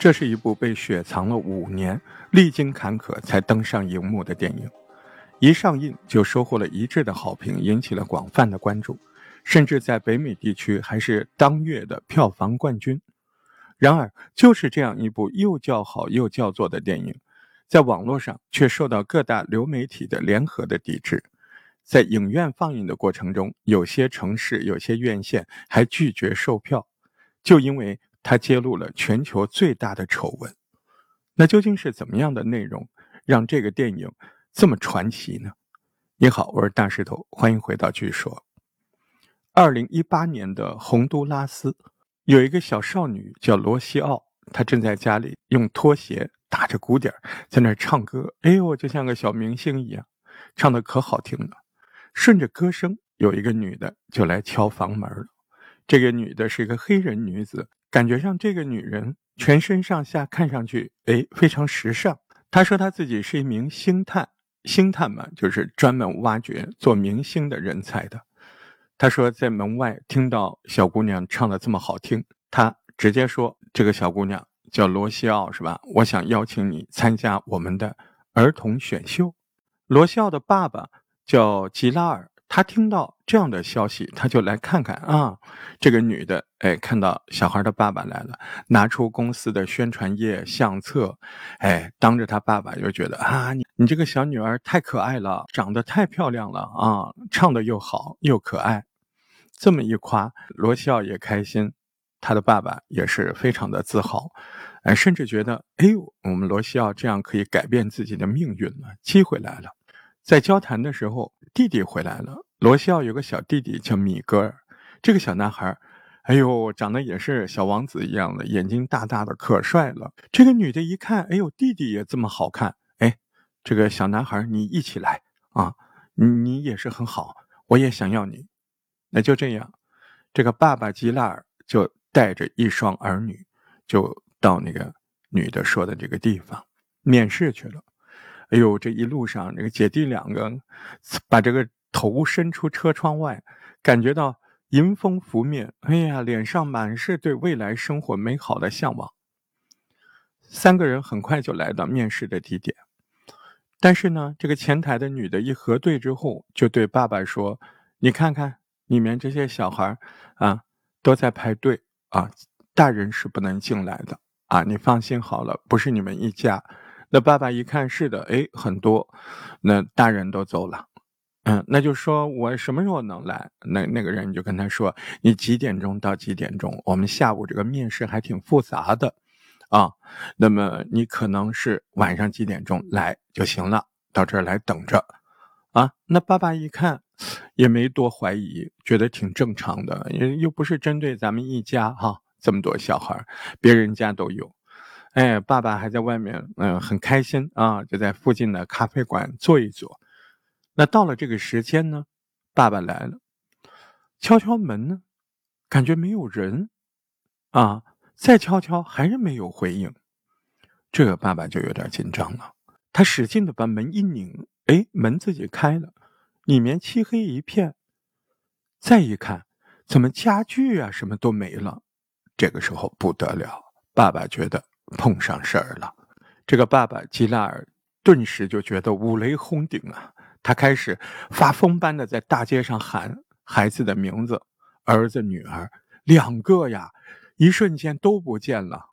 这是一部被雪藏了五年、历经坎坷才登上荧幕的电影，一上映就收获了一致的好评，引起了广泛的关注，甚至在北美地区还是当月的票房冠军。然而，就是这样一部又叫好又叫座的电影，在网络上却受到各大流媒体的联合的抵制。在影院放映的过程中，有些城市、有些院线还拒绝售票，就因为。他揭露了全球最大的丑闻，那究竟是怎么样的内容让这个电影这么传奇呢？你好，我是大石头，欢迎回到据说。二零一八年的洪都拉斯有一个小少女叫罗西奥，她正在家里用拖鞋打着鼓点在那唱歌，哎呦，就像个小明星一样，唱的可好听了。顺着歌声，有一个女的就来敲房门了。这个女的是一个黑人女子。感觉上，这个女人全身上下看上去，哎，非常时尚。她说她自己是一名星探，星探嘛，就是专门挖掘做明星的人才的。她说在门外听到小姑娘唱的这么好听，她直接说：“这个小姑娘叫罗西奥，是吧？我想邀请你参加我们的儿童选秀。”罗西奥的爸爸叫吉拉尔。他听到这样的消息，他就来看看啊。这个女的，哎，看到小孩的爸爸来了，拿出公司的宣传页相册，哎，当着他爸爸就觉得啊，你你这个小女儿太可爱了，长得太漂亮了啊，唱的又好又可爱。这么一夸，罗西奥也开心，他的爸爸也是非常的自豪，哎，甚至觉得，哎呦，我们罗西奥这样可以改变自己的命运了，机会来了。在交谈的时候，弟弟回来了。罗西奥有个小弟弟叫米格尔，这个小男孩，哎呦，长得也是小王子一样的，眼睛大大的，可帅了。这个女的一看，哎呦，弟弟也这么好看，哎，这个小男孩，你一起来啊，你也是很好，我也想要你。那就这样，这个爸爸吉拉尔就带着一双儿女，就到那个女的说的这个地方面试去了。哎呦，这一路上，这个姐弟两个把这个头伸出车窗外，感觉到迎风拂面。哎呀，脸上满是对未来生活美好的向往。三个人很快就来到面试的地点，但是呢，这个前台的女的一核对之后，就对爸爸说：“你看看里面这些小孩啊，都在排队啊，大人是不能进来的啊，你放心好了，不是你们一家。”那爸爸一看是的，哎，很多，那大人都走了，嗯，那就说我什么时候能来？那那个人就跟他说，你几点钟到几点钟？我们下午这个面试还挺复杂的，啊，那么你可能是晚上几点钟来就行了，到这儿来等着，啊，那爸爸一看也没多怀疑，觉得挺正常的，也又不是针对咱们一家哈，这么多小孩，别人家都有。哎，爸爸还在外面，嗯，很开心啊，就在附近的咖啡馆坐一坐。那到了这个时间呢，爸爸来了，敲敲门呢，感觉没有人，啊，再敲敲还是没有回应，这个爸爸就有点紧张了。他使劲的把门一拧，哎，门自己开了，里面漆黑一片。再一看，怎么家具啊什么都没了？这个时候不得了，爸爸觉得。碰上事儿了，这个爸爸吉拉尔顿时就觉得五雷轰顶啊！他开始发疯般的在大街上喊孩子的名字，儿子、女儿两个呀，一瞬间都不见了。